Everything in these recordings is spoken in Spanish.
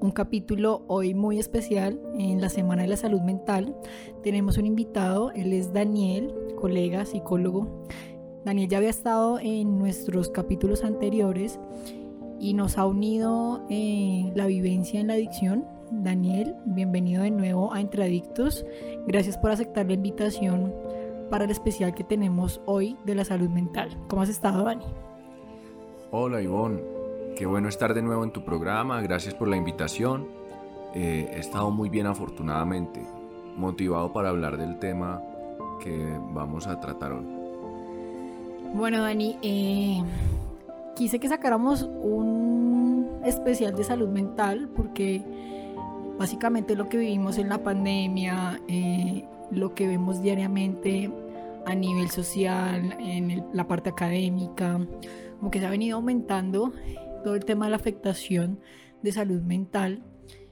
un capítulo hoy muy especial en la Semana de la Salud Mental. Tenemos un invitado, él es Daniel, colega, psicólogo. Daniel ya había estado en nuestros capítulos anteriores y nos ha unido eh, la vivencia en la adicción. Daniel, bienvenido de nuevo a Entre Adictos. Gracias por aceptar la invitación para el especial que tenemos hoy de la salud mental. ¿Cómo has estado, Dani? Hola, Ivonne. Qué bueno estar de nuevo en tu programa, gracias por la invitación. Eh, he estado muy bien afortunadamente, motivado para hablar del tema que vamos a tratar hoy. Bueno, Dani, eh, quise que sacáramos un especial de salud mental porque básicamente lo que vivimos en la pandemia, eh, lo que vemos diariamente a nivel social, en la parte académica, como que se ha venido aumentando todo el tema de la afectación de salud mental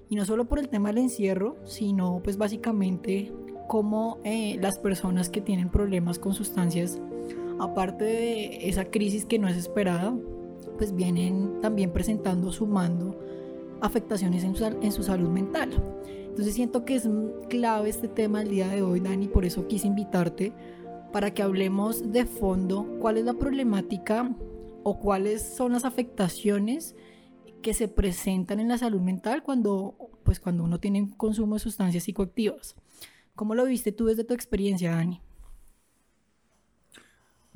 y no solo por el tema del encierro, sino pues básicamente como eh, las personas que tienen problemas con sustancias, aparte de esa crisis que no es esperada, pues vienen también presentando, sumando afectaciones en su, en su salud mental. Entonces siento que es clave este tema el día de hoy, Dani, por eso quise invitarte para que hablemos de fondo cuál es la problemática o cuáles son las afectaciones que se presentan en la salud mental cuando, pues, cuando uno tiene un consumo de sustancias psicoactivas. ¿Cómo lo viste tú desde tu experiencia, Dani?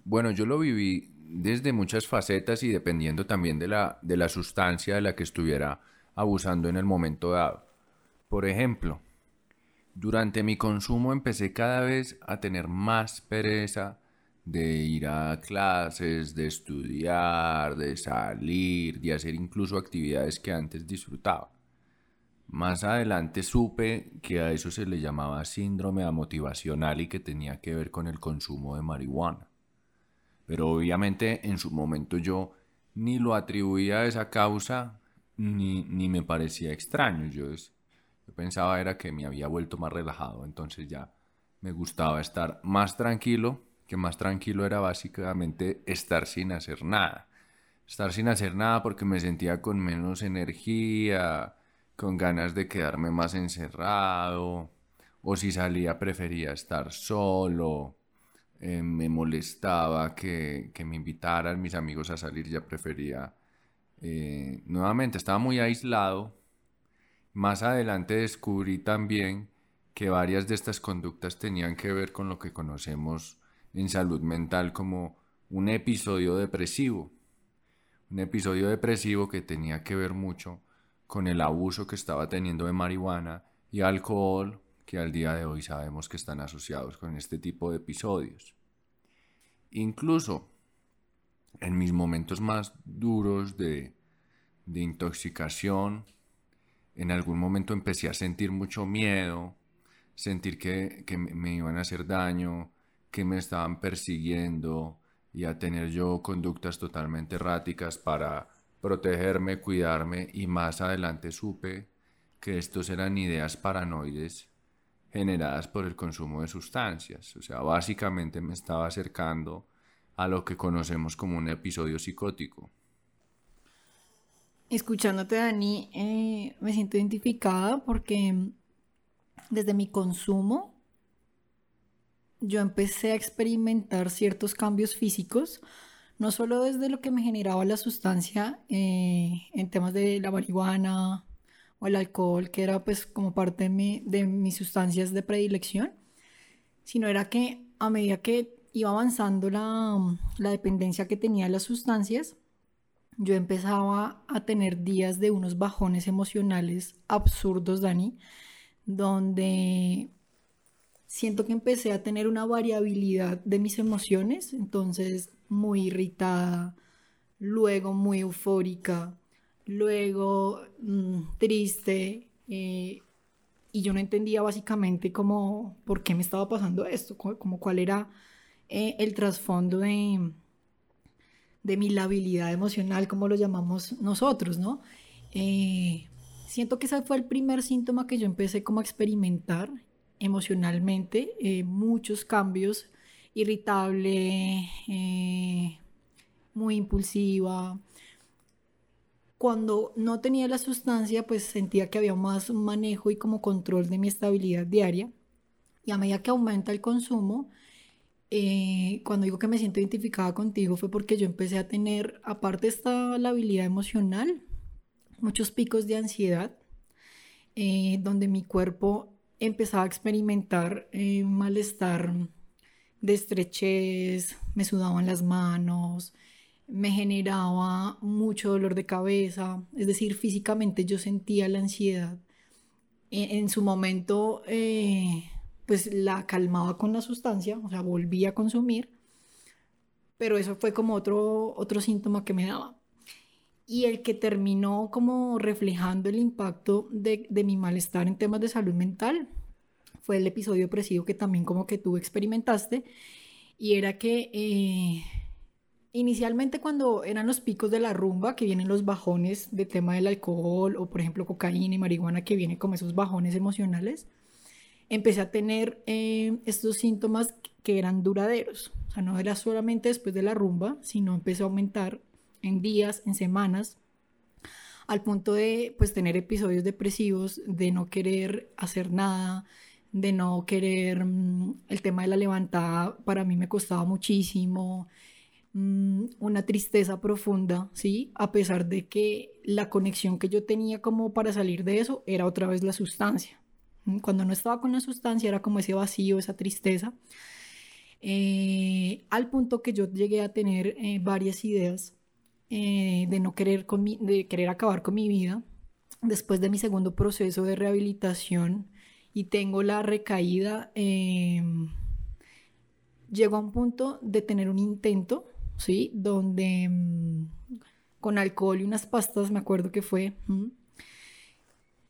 Bueno, yo lo viví desde muchas facetas y dependiendo también de la, de la sustancia de la que estuviera abusando en el momento dado. Por ejemplo, durante mi consumo empecé cada vez a tener más pereza de ir a clases, de estudiar, de salir, de hacer incluso actividades que antes disfrutaba. Más adelante supe que a eso se le llamaba síndrome amotivacional y que tenía que ver con el consumo de marihuana. Pero obviamente en su momento yo ni lo atribuía a esa causa ni, ni me parecía extraño. Yo, yo pensaba era que me había vuelto más relajado, entonces ya me gustaba estar más tranquilo que más tranquilo era básicamente estar sin hacer nada. Estar sin hacer nada porque me sentía con menos energía, con ganas de quedarme más encerrado, o si salía prefería estar solo, eh, me molestaba que, me invitaran mis amigos a salir, ya prefería... Eh, nuevamente estaba muy aislado. Más adelante descubrí también que varias de estas conductas tenían que ver con lo que conocemos en salud mental como un episodio depresivo. Un episodio depresivo que tenía que ver mucho con el abuso que estaba teniendo de marihuana y alcohol que al día de hoy sabemos que están asociados con este tipo de episodios. Incluso en mis momentos más duros de, de intoxicación, en algún momento empecé a sentir mucho miedo, sentir que, que me iban a hacer daño, que me estaban persiguiendo y a tener yo conductas totalmente erráticas para protegerme, cuidarme y más adelante supe que estos eran ideas paranoides generadas por el consumo de sustancias. O sea, básicamente me estaba acercando a lo que conocemos como un episodio psicótico. Escuchándote, Dani, eh, me siento identificada porque desde mi consumo yo empecé a experimentar ciertos cambios físicos, no solo desde lo que me generaba la sustancia eh, en temas de la marihuana o el alcohol, que era pues como parte de, de mis sustancias de predilección, sino era que a medida que iba avanzando la, la dependencia que tenía de las sustancias, yo empezaba a tener días de unos bajones emocionales absurdos, Dani, donde siento que empecé a tener una variabilidad de mis emociones, entonces muy irritada, luego muy eufórica, luego mm, triste, eh, y yo no entendía básicamente cómo, por qué me estaba pasando esto, como cuál era eh, el trasfondo de, de mi labilidad emocional, como lo llamamos nosotros, ¿no? Eh, siento que ese fue el primer síntoma que yo empecé como a experimentar emocionalmente, eh, muchos cambios, irritable, eh, muy impulsiva. Cuando no tenía la sustancia, pues sentía que había más manejo y como control de mi estabilidad diaria. Y a medida que aumenta el consumo, eh, cuando digo que me siento identificada contigo fue porque yo empecé a tener, aparte de esta labilidad emocional, muchos picos de ansiedad, eh, donde mi cuerpo empezaba a experimentar eh, malestar de estrechez, me sudaban las manos, me generaba mucho dolor de cabeza, es decir, físicamente yo sentía la ansiedad. En, en su momento pues la calmaba con la sustancia, o sea, volvía a consumir, pero eso fue como otro, otro síntoma que me daba. Y el que terminó como reflejando el impacto de, mi malestar en temas de salud mental fue el episodio depresivo que también como que tú experimentaste, y era que eh, inicialmente cuando eran los picos de la rumba, que vienen los bajones de tema del alcohol, o por ejemplo cocaína y marihuana, que vienen como esos bajones emocionales, empecé a tener eh, estos síntomas que eran duraderos. O sea, no era solamente después de la rumba, sino empezó a aumentar en días, en semanas, al punto de pues tener episodios depresivos, de no querer hacer nada, de no querer, mm, el tema de la levantada para mí me costaba muchísimo, mm, una tristeza profunda, ¿sí? A pesar de que la conexión que yo tenía como para salir de eso era otra vez la sustancia. Cuando no estaba con la sustancia era como ese vacío, esa tristeza. Eh, al punto que yo llegué a tener eh, varias ideas eh, de no querer, con de querer acabar con mi vida después de mi segundo proceso de rehabilitación y tengo la recaída, em, llego a un punto de tener un intento, ¿sí? Donde em, con alcohol y unas pastas, me acuerdo que fue,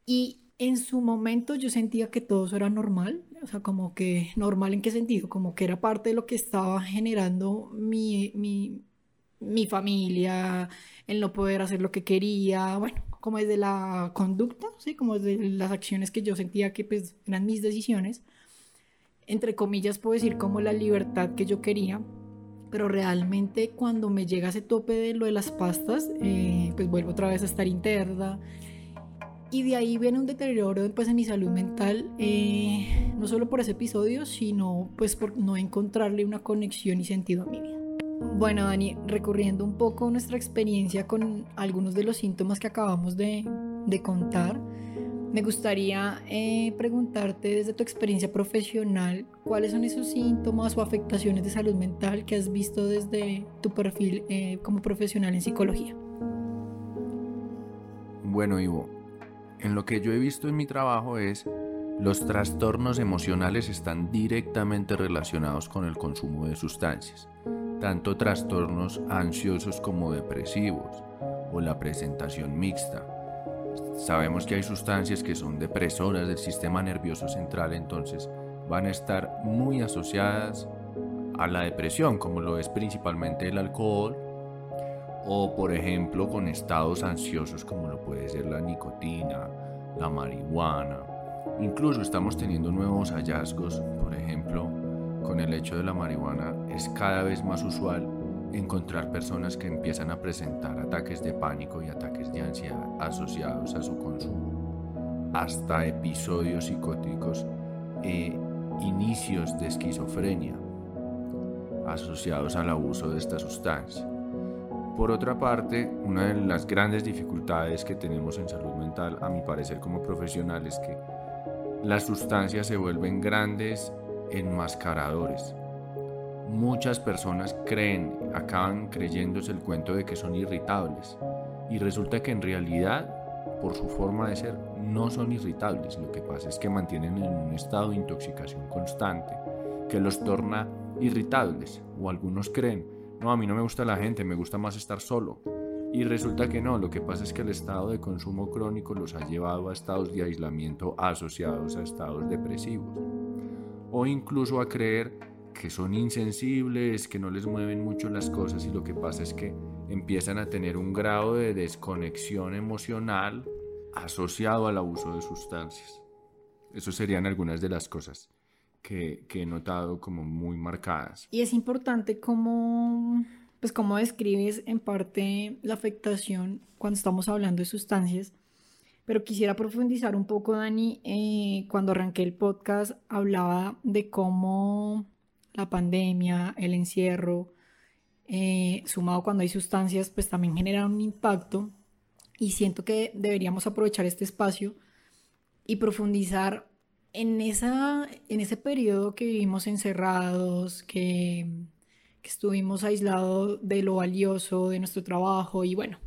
y en su momento yo sentía que todo eso era normal, o sea, como que normal en qué sentido, como que era parte de lo que estaba generando mi, mi, mi familia, el no poder hacer lo que quería, bueno, como desde la conducta, ¿sí? como desde las acciones que yo sentía que pues, eran mis decisiones, entre comillas puedo decir como la libertad que yo quería, pero realmente cuando me llega ese tope de lo de las pastas, eh, pues vuelvo otra vez a estar interna y de ahí viene un deterioro pues, en mi salud mental, eh, no solo por ese episodio, sino pues por no encontrarle una conexión y sentido a mi vida. Bueno, Dani, recurriendo un poco nuestra experiencia con algunos de los síntomas que acabamos de, de contar, me gustaría eh, preguntarte desde tu experiencia profesional, ¿cuáles son esos síntomas o afectaciones de salud mental que has visto desde tu perfil eh, como profesional en psicología? Bueno, Ivo, en lo que yo he visto en mi trabajo es los trastornos emocionales están directamente relacionados con el consumo de sustancias, tanto trastornos ansiosos como depresivos o la presentación mixta. Sabemos que hay sustancias que son depresoras del sistema nervioso central, entonces van a estar muy asociadas a la depresión, como lo es principalmente el alcohol, o por ejemplo con estados ansiosos como lo puede ser la nicotina, la marihuana. Incluso estamos teniendo nuevos hallazgos, por ejemplo, con el hecho de la marihuana es cada vez más usual encontrar personas que empiezan a presentar ataques de pánico y ataques de ansiedad asociados a su consumo, hasta episodios psicóticos e inicios de esquizofrenia asociados al abuso de esta sustancia. Por otra parte, una de las grandes dificultades que tenemos en salud mental, a mi parecer como profesional, es que las sustancias se vuelven grandes enmascaradores. Muchas personas creen, acaban creyéndose el cuento de que son irritables y resulta que en realidad, por su forma de ser, no son irritables. Lo que pasa es que mantienen en un estado de intoxicación constante que los torna irritables o algunos creen, no, a mí no me gusta la gente, me gusta más estar solo. Y resulta que no, lo que pasa es que el estado de consumo crónico los ha llevado a estados de aislamiento asociados a estados depresivos. O incluso a creer que son insensibles, que no les mueven mucho las cosas y lo que pasa es que empiezan a tener un grado de desconexión emocional asociado al abuso de sustancias. Eso serían algunas de las cosas que, he notado como muy marcadas. Y es importante cómo, pues cómo describes en parte la afectación cuando estamos hablando de sustancias. Pero quisiera profundizar un poco, Dani, eh, cuando arranqué el podcast hablaba de cómo la pandemia, el encierro, eh, sumado cuando hay sustancias, pues también generan un impacto y siento que deberíamos aprovechar este espacio y profundizar en, esa, en ese periodo que vivimos encerrados, que, que estuvimos aislados de lo valioso de nuestro trabajo y bueno,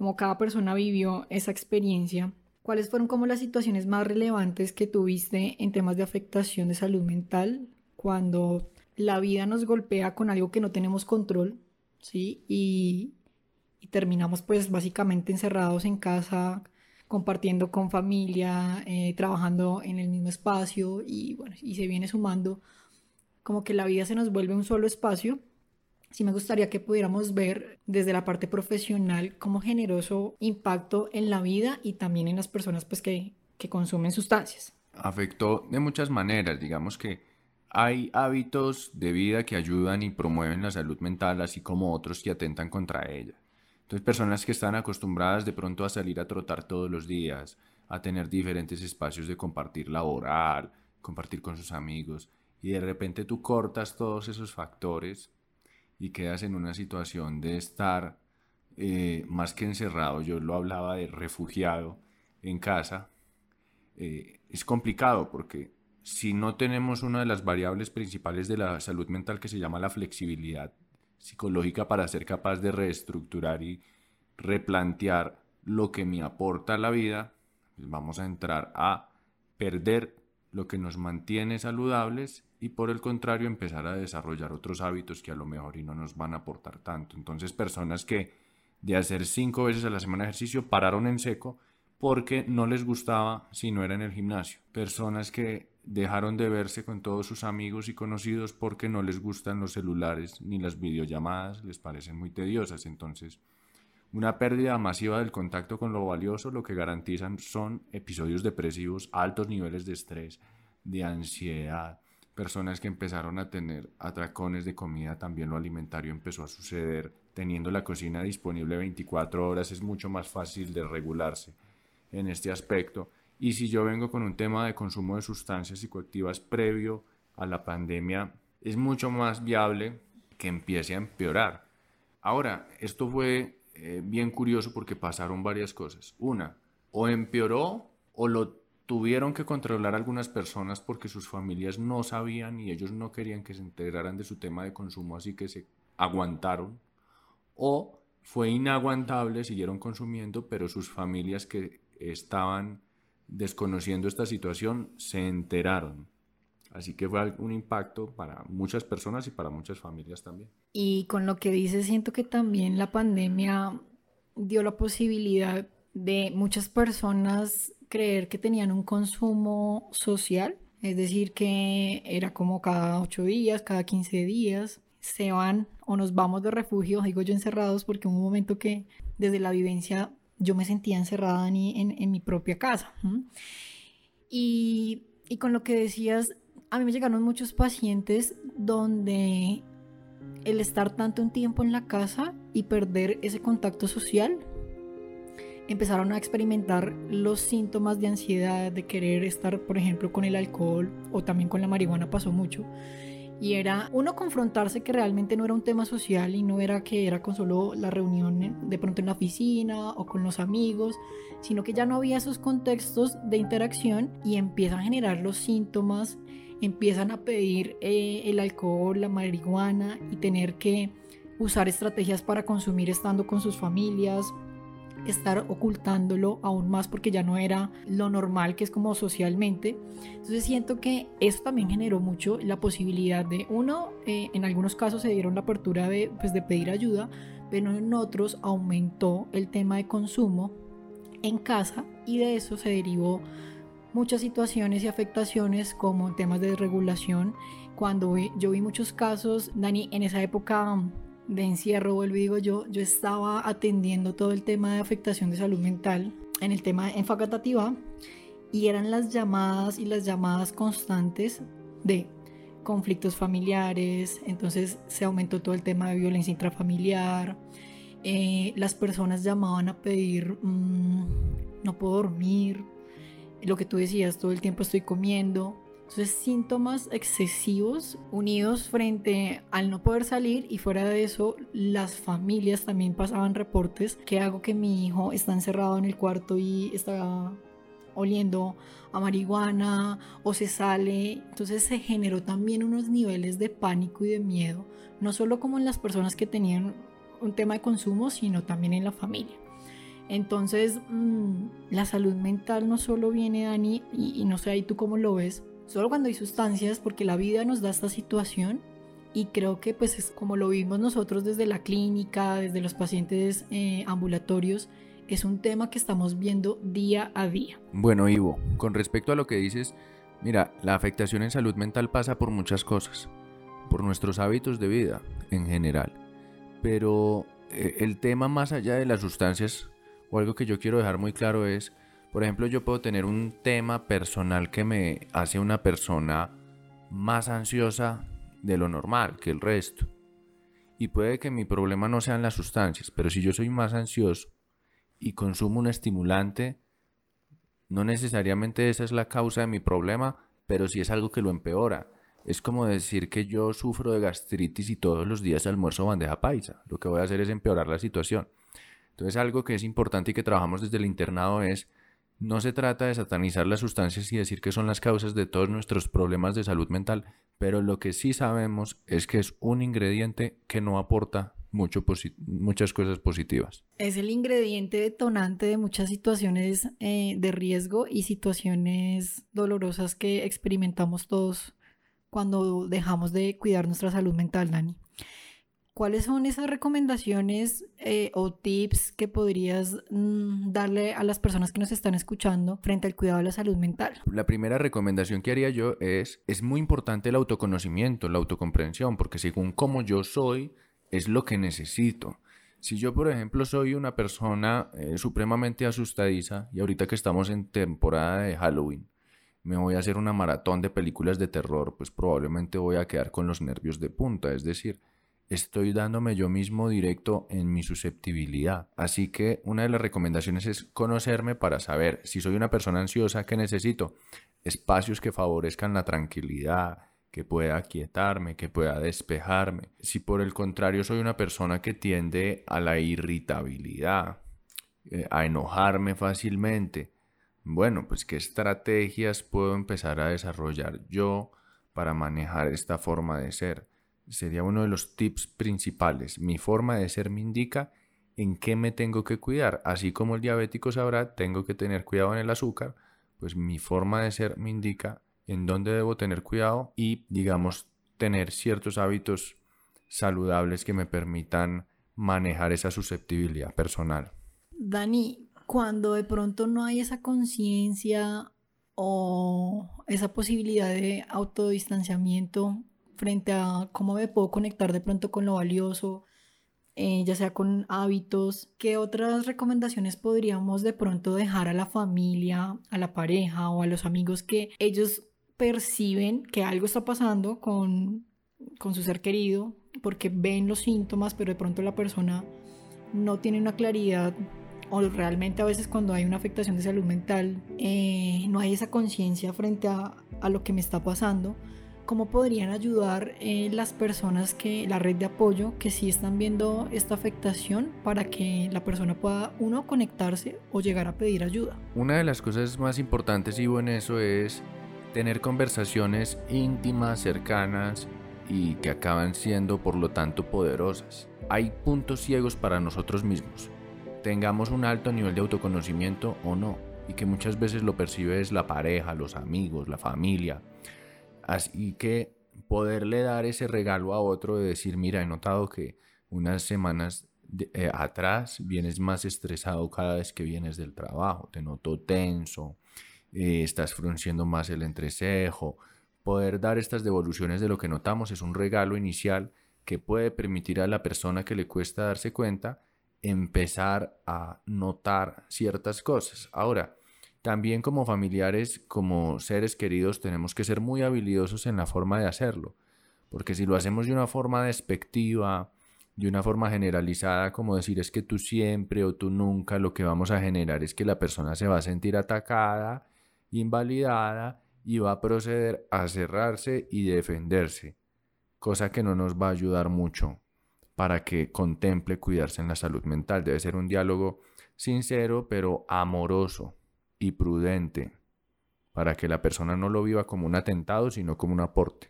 como cada persona vivió esa experiencia, ¿cuáles fueron como las situaciones más relevantes que tuviste en temas de afectación de salud mental cuando la vida nos golpea con algo que no tenemos control, ¿sí? Y, terminamos pues básicamente encerrados en casa, compartiendo con familia, eh, trabajando en el mismo espacio y bueno, y se viene sumando como que la vida se nos vuelve un solo espacio. Sí me gustaría que pudiéramos ver desde la parte profesional cómo generoso impacto en la vida y también en las personas pues que, que consumen sustancias. Afectó de muchas maneras, digamos que hay hábitos de vida que ayudan y promueven la salud mental, así como otros que atentan contra ella. Entonces, personas que están acostumbradas de pronto a salir a trotar todos los días, a tener diferentes espacios de compartir laboral, compartir con sus amigos, y de repente tú cortas todos esos factores y quedas en una situación de estar eh, más que encerrado, yo lo hablaba de refugiado en casa, eh, es complicado porque si no tenemos una de las variables principales de la salud mental que se llama la flexibilidad psicológica para ser capaz de reestructurar y replantear lo que me aporta la vida, pues vamos a entrar a perder lo que nos mantiene saludables y por el contrario empezar a desarrollar otros hábitos que a lo mejor y no nos van a aportar tanto. Entonces personas que de hacer cinco veces a la semana ejercicio pararon en seco porque no les gustaba si no era en el gimnasio. Personas que dejaron de verse con todos sus amigos y conocidos porque no les gustan los celulares ni las videollamadas, les parecen muy tediosas. Entonces, una pérdida masiva del contacto con lo valioso lo que garantizan son episodios depresivos, altos niveles de estrés, de ansiedad, personas que empezaron a tener atracones de comida, también lo alimentario empezó a suceder, teniendo la cocina disponible 24 horas es mucho más fácil de regularse en este aspecto. Y si yo vengo con un tema de consumo de sustancias psicoactivas previo a la pandemia, es mucho más viable que empiece a empeorar. Ahora, esto fue eh, bien curioso porque pasaron varias cosas. Una, o empeoró o lo tuvieron que controlar algunas personas porque sus familias no sabían y ellos no querían que se enteraran de su tema de consumo, así que se aguantaron. O fue inaguantable, siguieron consumiendo, pero sus familias que estaban desconociendo esta situación, se enteraron. Así que fue un impacto para muchas personas y para muchas familias también. Y con lo que dices, siento que también la pandemia dio la posibilidad de muchas personas creer que tenían un consumo social, es decir, que era como cada ocho días, cada 15 días, se van o nos vamos de refugio, digo yo encerrados, porque un momento que desde la vivencia yo me sentía encerrada en, en mi propia casa. Y, y, con lo que decías, a mí me llegaron muchos pacientes donde el estar tanto un tiempo en la casa y perder ese contacto social, empezaron a experimentar los síntomas de ansiedad, de querer estar, por ejemplo, con el alcohol o también con la marihuana pasó mucho. y era uno confrontarse que realmente no era un tema social y no era que era con solo la reunión de pronto en la oficina o con los amigos, sino que ya no había esos contextos de interacción y empiezan a generar los síntomas, empiezan a pedir eh, el alcohol, la marihuana y tener que usar estrategias para consumir estando con sus familias, estar ocultándolo aún más porque ya no era lo normal que es como socialmente. Entonces siento que eso también generó mucho la posibilidad de, uno, eh, en algunos casos se dieron la apertura de, pues, de pedir ayuda, pero en otros aumentó el tema de consumo en casa y de eso se derivó muchas situaciones y afectaciones como temas de desregulación. Cuando yo vi muchos casos, Dani, en esa época de encierro, vuelvo digo yo, yo estaba atendiendo todo el tema de afectación de salud mental en el tema en Facatativa y eran las llamadas y las llamadas constantes de conflictos familiares, entonces se aumentó todo el tema de violencia intrafamiliar, eh, las personas llamaban a pedir, mm, no puedo dormir, lo que tú decías, todo el tiempo estoy comiendo, entonces, síntomas excesivos unidos frente al no poder salir y fuera de eso, las familias también pasaban reportes que hago que mi hijo está encerrado en el cuarto y está oliendo a marihuana o se sale. Entonces se generó también unos niveles de pánico y de miedo, no solo como en las personas que tenían un tema de consumo, sino también en la familia. Entonces, mm, la salud mental no solo viene, Dani, y, y no sé ahí tú cómo lo ves, solo cuando hay sustancias, porque la vida nos da esta situación y creo que pues es como lo vimos nosotros desde la clínica, desde los pacientes eh, ambulatorios, es un tema que estamos viendo día a día. Bueno, Ivo, con respecto a lo que dices, mira, la afectación en salud mental pasa por muchas cosas, por nuestros hábitos de vida en general, pero eh, el tema más allá de las sustancias, o algo que yo quiero dejar muy claro es, por ejemplo, yo puedo tener un tema personal que me hace una persona más ansiosa de lo normal que el resto. Y puede que mi problema no sean las sustancias, pero si yo soy más ansioso y consumo un estimulante, no necesariamente esa es la causa de mi problema, pero sí es algo que lo empeora. Es como decir que yo sufro de gastritis y todos los días almuerzo bandeja paisa. Lo que voy a hacer es empeorar la situación. Entonces algo que es importante y que trabajamos desde el internado es no se trata de satanizar las sustancias y decir que son las causas de todos nuestros problemas de salud mental, pero lo que sí sabemos es que es un ingrediente que no aporta mucho muchas cosas positivas. Es el ingrediente detonante de muchas situaciones eh, de riesgo y situaciones dolorosas que experimentamos todos cuando dejamos de cuidar nuestra salud mental, Dani. ¿Cuáles son esas recomendaciones eh, o tips que podrías mm, darle a las personas que nos están escuchando frente al cuidado de la salud mental? La primera recomendación que haría yo es, es muy importante el autoconocimiento, la autocomprensión, porque según cómo yo soy, es lo que necesito. Si yo, por ejemplo, soy una persona eh, supremamente asustadiza y ahorita que estamos en temporada de Halloween, me voy a hacer una maratón de películas de terror, pues probablemente voy a quedar con los nervios de punta, es decir, estoy dándome yo mismo directo en mi susceptibilidad. Así que una de las recomendaciones es conocerme para saber si soy una persona ansiosa que necesito espacios que favorezcan la tranquilidad, que pueda aquietarme, que pueda despejarme. Si por el contrario soy una persona que tiende a la irritabilidad, eh, a enojarme fácilmente, bueno, pues qué estrategias puedo empezar a desarrollar yo para manejar esta forma de ser sería uno de los tips principales. Mi forma de ser me indica en qué me tengo que cuidar. Así como el diabético sabrá, tengo que tener cuidado en el azúcar, pues mi forma de ser me indica en dónde debo tener cuidado y, digamos, tener ciertos hábitos saludables que me permitan manejar esa susceptibilidad personal. Dani, cuando de pronto no hay esa conciencia o esa posibilidad de autodistanciamiento frente a cómo me puedo conectar de pronto con lo valioso, eh, ya sea con hábitos, ¿qué otras recomendaciones podríamos de pronto dejar a la familia, a la pareja o a los amigos que ellos perciben que algo está pasando con, con su ser querido, porque ven los síntomas, pero de pronto la persona no tiene una claridad o realmente a veces cuando hay una afectación de salud mental, eh, no hay esa conciencia frente a, a, lo que me está pasando ¿cómo podrían ayudar eh, las personas que, la red de apoyo, que sí están viendo esta afectación para que la persona pueda, uno, conectarse o llegar a pedir ayuda? Una de las cosas más importantes, y en eso es tener conversaciones íntimas, cercanas y que acaban siendo por lo tanto poderosas. Hay puntos ciegos para nosotros mismos, tengamos un alto nivel de autoconocimiento o no, y que muchas veces lo percibe es la pareja, los amigos, la familia. Así que poderle dar ese regalo a otro de decir, mira, he notado que unas semanas eh, atrás vienes más estresado cada vez que vienes del trabajo, te noto tenso, eh, estás frunciendo más el entrecejo. Poder dar estas devoluciones de lo que notamos es un regalo inicial que puede permitir a la persona que le cuesta darse cuenta empezar a notar ciertas cosas. Ahora, también como familiares, como seres queridos, tenemos que ser muy habilidosos en la forma de hacerlo, porque si lo hacemos de una forma despectiva, de una forma generalizada, como decir es que tú siempre o tú nunca, lo que vamos a generar es que la persona se va a sentir atacada, invalidada y va a proceder a cerrarse y defenderse, cosa que no nos va a ayudar mucho para que contemple cuidarse en la salud mental. Debe ser un diálogo sincero pero amoroso y prudente para que la persona no lo viva como un atentado, sino como un aporte.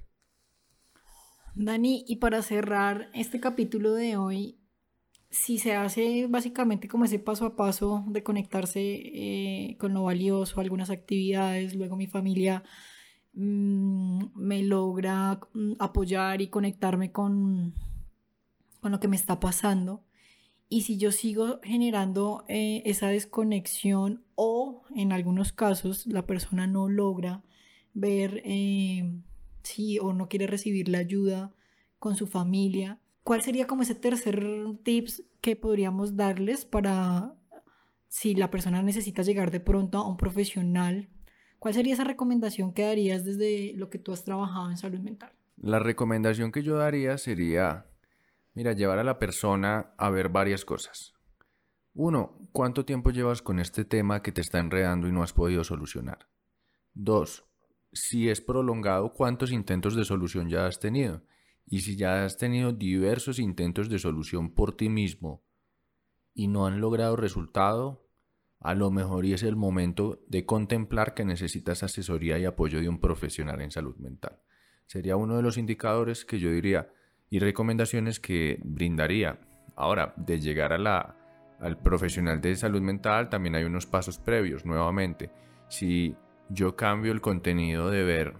Dani, y para cerrar este capítulo de hoy, si se hace básicamente como ese paso a paso de conectarse eh, con lo valioso, algunas actividades, luego mi familia mm, me logra mm, apoyar y conectarme con, con lo que me está pasando. Y si yo sigo generando eh, esa desconexión o en algunos casos la persona no logra ver eh, si o no quiere recibir la ayuda con su familia, ¿cuál sería como ese tercer tips que podríamos darles para si la persona necesita llegar de pronto a un profesional? ¿Cuál sería esa recomendación que darías desde lo que tú has trabajado en salud mental? La recomendación que yo daría sería Mira, llevar a la persona a ver varias cosas. Uno, ¿cuánto tiempo llevas con este tema que te está enredando y no has podido solucionar? Dos, si es prolongado, ¿cuántos intentos de solución ya has tenido? Y si ya has tenido diversos intentos de solución por ti mismo y no han logrado resultado, a lo mejor y es el momento de contemplar que necesitas asesoría y apoyo de un profesional en salud mental. Sería uno de los indicadores que yo diría, y recomendaciones que brindaría. Ahora, de llegar a la, al profesional de salud mental también hay unos pasos previos, nuevamente. Si yo cambio el contenido de ver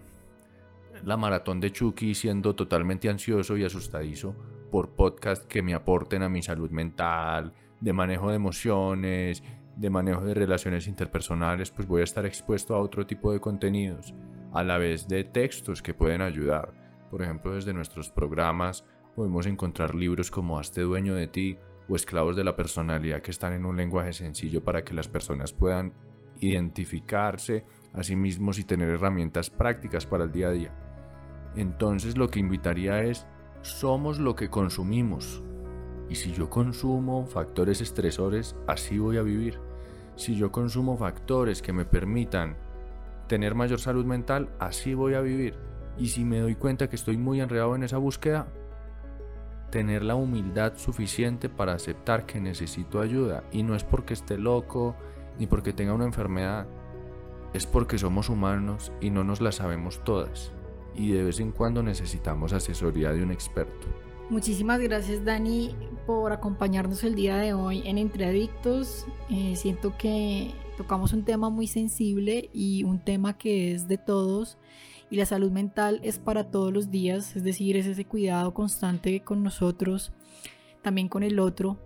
la maratón de Chucky siendo totalmente ansioso y asustadizo por podcast que me aporten a mi salud mental, de manejo de emociones, de manejo de relaciones interpersonales, pues voy a estar expuesto a otro tipo de contenidos, a la vez de textos que pueden ayudar. Por ejemplo, desde nuestros programas podemos encontrar libros como Hazte dueño de ti o Esclavos de la personalidad que están en un lenguaje sencillo para que las personas puedan identificarse a sí mismos y tener herramientas prácticas para el día a día. Entonces lo que invitaría es, somos lo que consumimos. Y si yo consumo factores estresores, así voy a vivir. Si yo consumo factores que me permitan tener mayor salud mental, así voy a vivir. Y si me doy cuenta que estoy muy enredado en esa búsqueda, tener la humildad suficiente para aceptar que necesito ayuda. Y no es porque esté loco ni porque tenga una enfermedad, es porque somos humanos y no nos la sabemos todas. Y de vez en cuando necesitamos asesoría de un experto. Muchísimas gracias Dani por acompañarnos el día de hoy en Entre Adictos. Eh, siento que tocamos un tema muy sensible y un tema que es de todos y la salud mental es para todos los días, es decir, es ese cuidado constante con nosotros, también con el otro.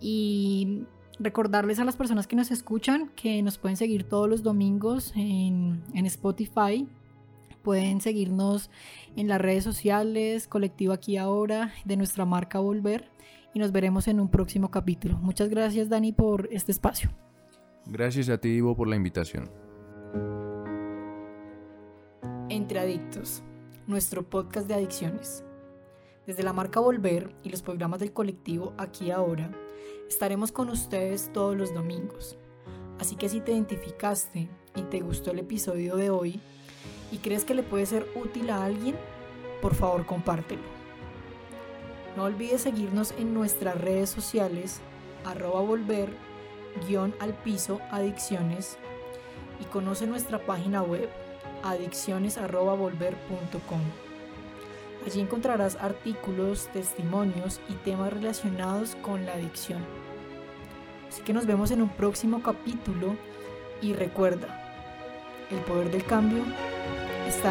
Y recordarles a las personas que nos escuchan que nos pueden seguir todos los domingos en, Spotify. Pueden seguirnos en las redes sociales, Colectivo Aquí Ahora, de nuestra marca Volver. Y nos veremos en un próximo capítulo. Muchas gracias Dani por este espacio. Gracias a ti Ivo por la invitación. Entre Adictos, nuestro podcast de adicciones. Desde la marca Volver y los programas del colectivo Aquí Ahora, estaremos con ustedes todos los domingos. Así que si te identificaste y te gustó el episodio de hoy, y crees que le puede ser útil a alguien, por favor compártelo. No olvides seguirnos en nuestras redes sociales, arroba volver, guion al piso, adicciones, y conoce nuestra página web, adicciones.volver.com. Allí encontrarás artículos, testimonios y temas relacionados con la adicción. Así que nos vemos en un próximo capítulo y recuerda, el poder del cambio está en